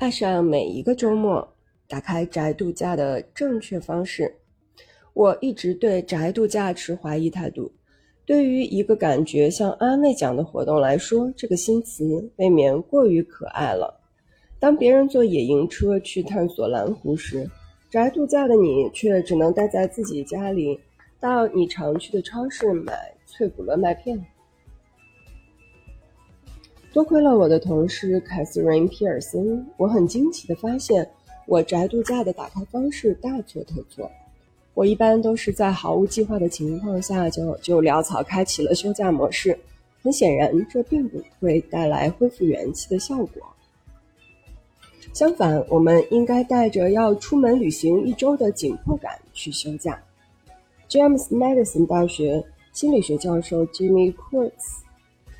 爱上每一个周末，打开宅度假的正确方式。我一直对宅度假持怀疑态度。对于一个感觉像安慰奖的活动来说，这个新词未免过于可爱了。当别人坐野营车去探索蓝湖时，宅度假的你却只能待在自己家里，到你常去的超市买脆骨乐麦片。多亏了我的同事凯瑟琳·皮尔森，我很惊奇地发现，我宅度假的打开方式大错特错。我一般都是在毫无计划的情况下就就潦草开启了休假模式，很显然这并不会带来恢复元气的效果。相反，我们应该带着要出门旅行一周的紧迫感去休假。James Madison 大学心理学教授 Jimmy Quartz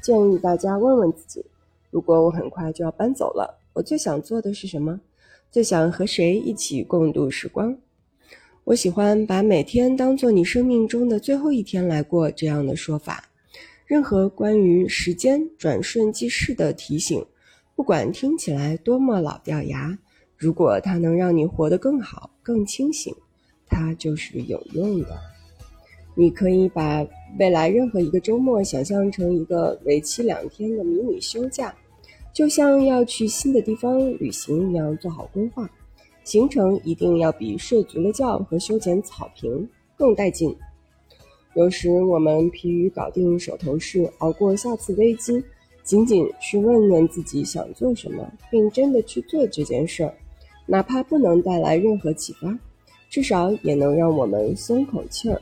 建议大家问问自己：如果我很快就要搬走了，我最想做的是什么？最想和谁一起共度时光？我喜欢把每天当做你生命中的最后一天来过这样的说法。任何关于时间转瞬即逝的提醒，不管听起来多么老掉牙，如果它能让你活得更好、更清醒，它就是有用的。你可以把未来任何一个周末想象成一个为期两天的迷你休假，就像要去新的地方旅行一样，做好规划。行程一定要比睡足了觉和修剪草坪更带劲。有时我们疲于搞定手头事，熬过下次危机，仅仅去问问自己想做什么，并真的去做这件事儿，哪怕不能带来任何启发，至少也能让我们松口气儿。